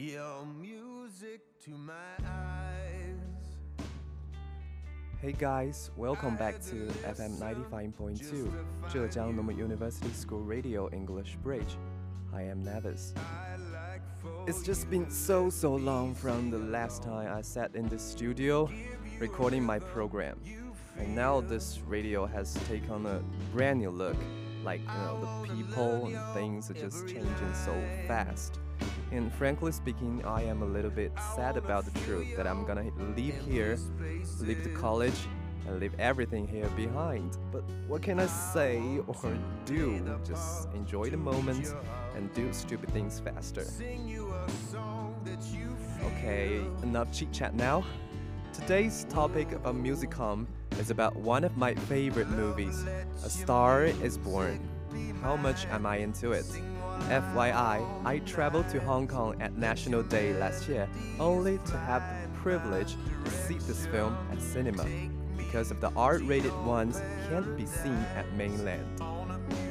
Your music to my eyes. Hey guys, welcome back to FM 95.2 Zhejiang Normal University School Radio English Bridge. I am Nevis. It's just been so so long from the last time I sat in the studio recording my program. And now this radio has taken a brand new look. Like, you know, the people and things are just changing so fast. And frankly speaking, I am a little bit sad about the truth that I'm gonna leave here, leave the college, and leave everything here behind. But what can I say or do? Just enjoy the moment and do stupid things faster. Okay, enough chit chat now. Today's topic of Musicom is about one of my favorite movies, A Star is Born. How much am I into it? FYI, I traveled to Hong Kong at National Day last year only to have the privilege to see this film at cinema because of the R-rated ones can't be seen at mainland.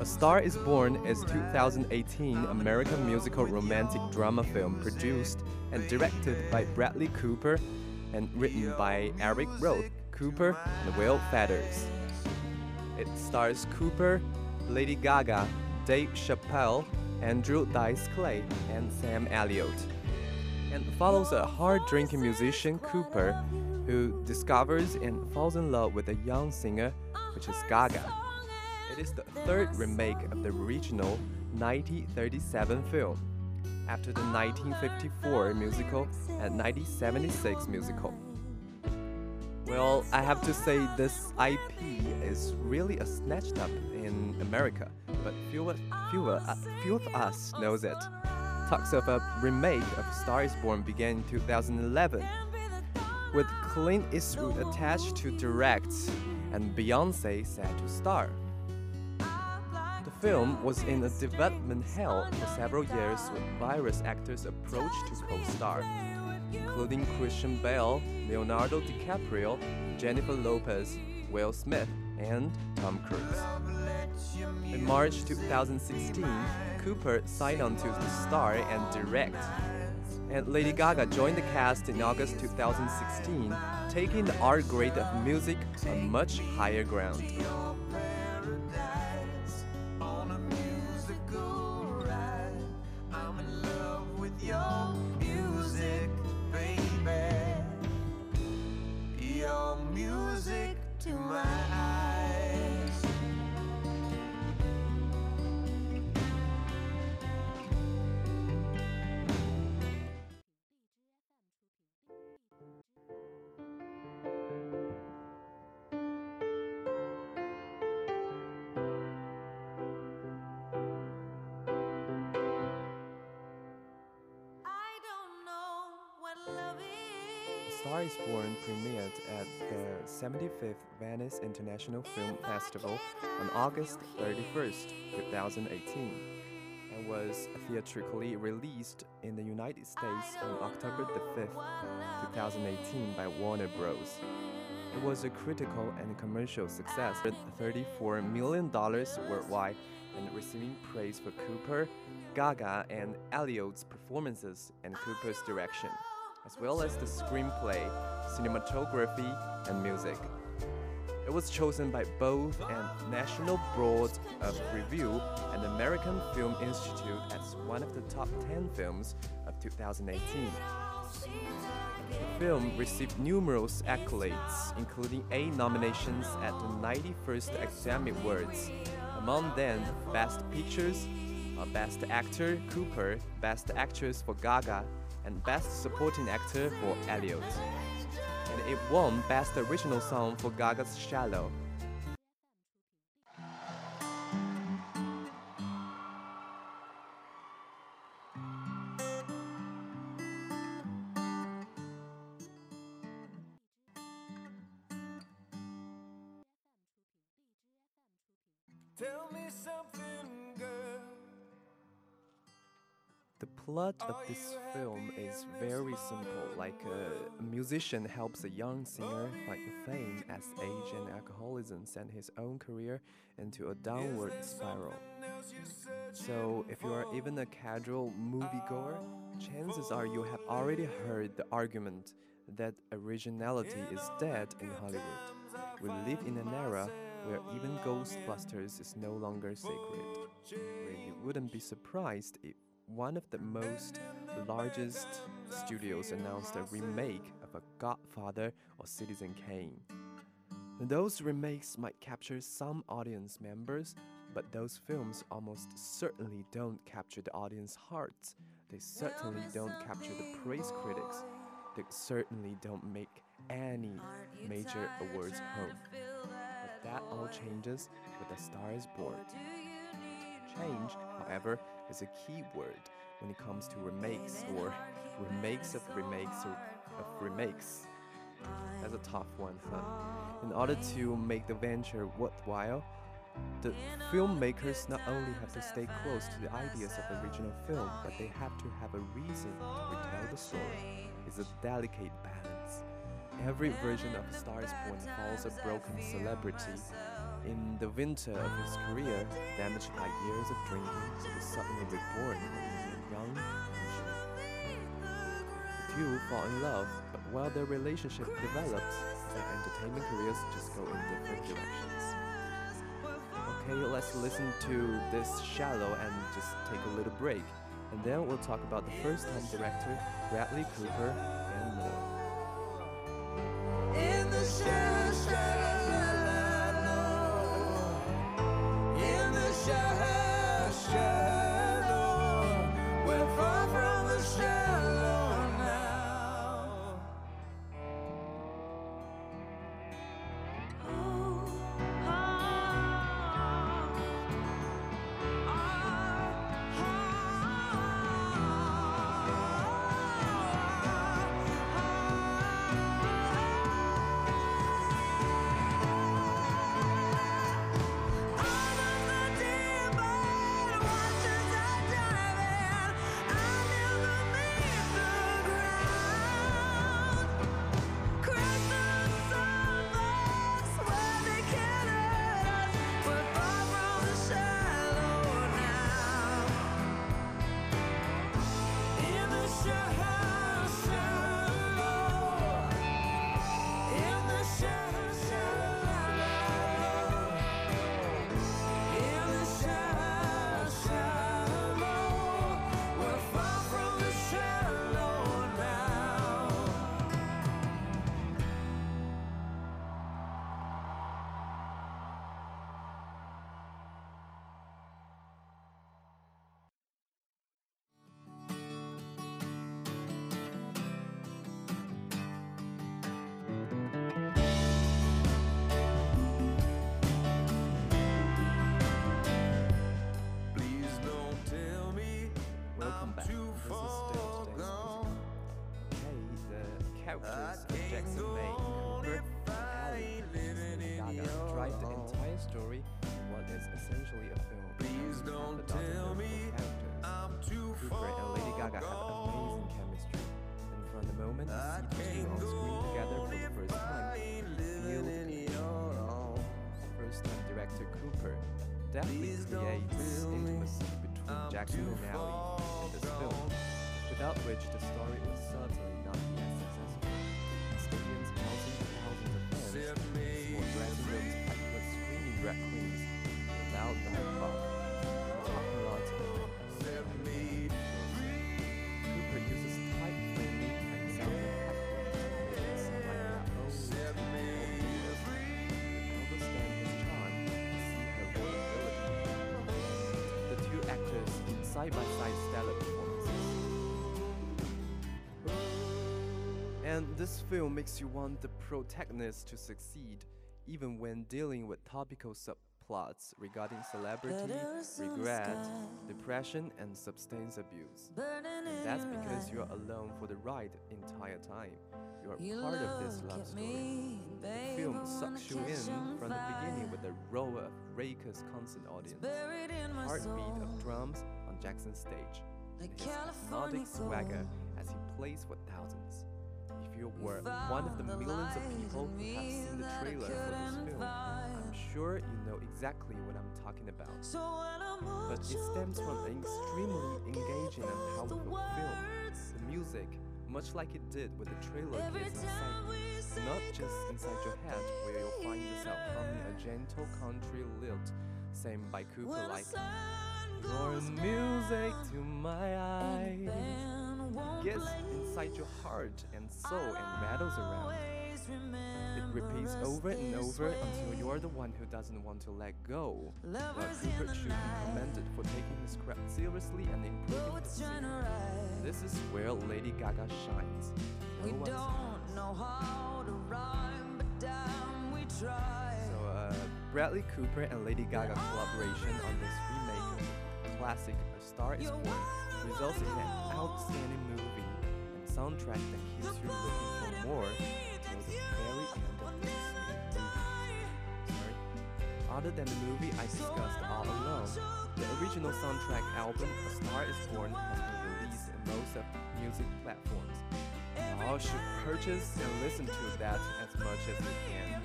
A Star is Born is 2018 American musical romantic drama film produced and directed by Bradley Cooper and written by Eric Roth, Cooper, and Will Fetters. It stars Cooper, Lady Gaga, Dave Chappelle, Andrew Dice Clay, and Sam Elliott. And follows a hard drinking musician, Cooper, who discovers and falls in love with a young singer, which is Gaga. It is the third remake of the original 1937 film, after the 1954 musical and 1976 musical. Well, I have to say this IP is really a snatched up in America, but few, of- few, of- uh, few of us knows it. Talks of a remake of Star is Born began in 2011, with Clint Eastwood attached to direct and Beyonce set to star. The film was in a development hell for several years with various actors approached to co-star, including Christian Bale, Leonardo DiCaprio, Jennifer Lopez, Will Smith, and Tom Cruise. In March 2016, Cooper signed on to star and direct. And Lady Gaga joined the cast in August 2016, taking the art grade of music a much higher ground. Star is Born premiered at the 75th Venice International Film Festival on August 31st, 2018, and was theatrically released in the United States on October the 5th, 2018 by Warner Bros. It was a critical and commercial success with $34 million worldwide and receiving praise for Cooper, Gaga, and Elliott's performances and Cooper's direction, as well as the screenplay, cinematography, and music. It was chosen by both an National Board of Review and the American Film Institute as one of the top 10 films of 2018. The film received numerous accolades, including eight nominations at the 91st Academy Awards. Among them, Best Pictures, uh, Best Actor Cooper, Best Actress for Gaga, and Best Supporting Actor for Elliott. And it won Best Original Song for Gaga's Shallow. The plot of this film is very simple. Like a, a musician helps a young singer find fame as age and alcoholism send his own career into a downward spiral. So, if you are even a casual moviegoer, chances are you have already heard the argument that originality is dead in Hollywood. We live in an era where even Ghostbusters is no longer sacred, where you wouldn't be surprised if one of the most largest studios announced a remake of a Godfather or Citizen Kane. Those remakes might capture some audience members, but those films almost certainly don't capture the audience hearts. They certainly don't capture the praise critics. They certainly don't make any major awards home. But that all changes with A Star is Born. Change, however, is a key word when it comes to remakes or remakes of remakes or of remakes. That's a tough one, huh? In order to make the venture worthwhile, the filmmakers not only have to stay close to the ideas of the original film, but they have to have a reason to retell the story. It's a delicate balance. Every version of A Star is Born follows a broken celebrity. In the winter of his career, damaged by years of drinking, he is suddenly reborn in a young. The two fall in love, but while their relationship develops, their entertainment careers just go in different directions. Okay, let's listen to this shallow and just take a little break. And then we'll talk about the first time director, Bradley Cooper, is essentially a film. Please don't tell me. I'm too Cooper and Lady Gaga have amazing chemistry, and from the moment you see the two on screen together for the first time, feel in arms. First-time director Cooper definitely creates intimacy between I'm Jackson and Ellie far in this film, without which the story would certainly not be as successful. Stadiums housing thousands of fans, small dressing rooms packed with screaming drag queens, and Cooper uses and sound effects charm. The two actors side-by-side stellar performances. And this film makes you want the protagonist to succeed, even when dealing with topical subplots regarding celebrity, regret, depression, and substance abuse. And that's because you're alone for the ride entire time. You are part of this love story. The film sucks you in from the beginning with a row of raucous concert audience, heartbeat of drums on Jackson's stage, his hypnotic swagger as he plays for thousands. If you were one of the millions of people who have seen the trailer for this film, I'm sure you know exactly what I'm talking about. But it stems from an extremely engaging and powerful film. The music, much like it did with the trailer, gets inside not just inside your head, where you'll find yourself humming a gentle country lilt, sang by Cooper like, Your music to my eyes gets inside your heart and soul and rattles around. It repeats over and over until you're the one who doesn't want to let go. Well, Cooper should be commended for taking his craft seriously and improving his singing. This is where Lady Gaga shines. No one's So, uh, Bradley Cooper and Lady Gaga collaboration on this remake of classic A Star Is Born results in an outstanding movie and soundtrack that keeps you looking for more till the very end of this movie. Sorry. Other than the movie I discussed all along, the original soundtrack album A Star Is Born has been released in most of music platforms. Y'all should purchase and listen to that as much as you can.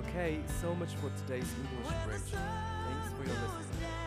Okay, so much for today's English Bridge. Thanks for your listening.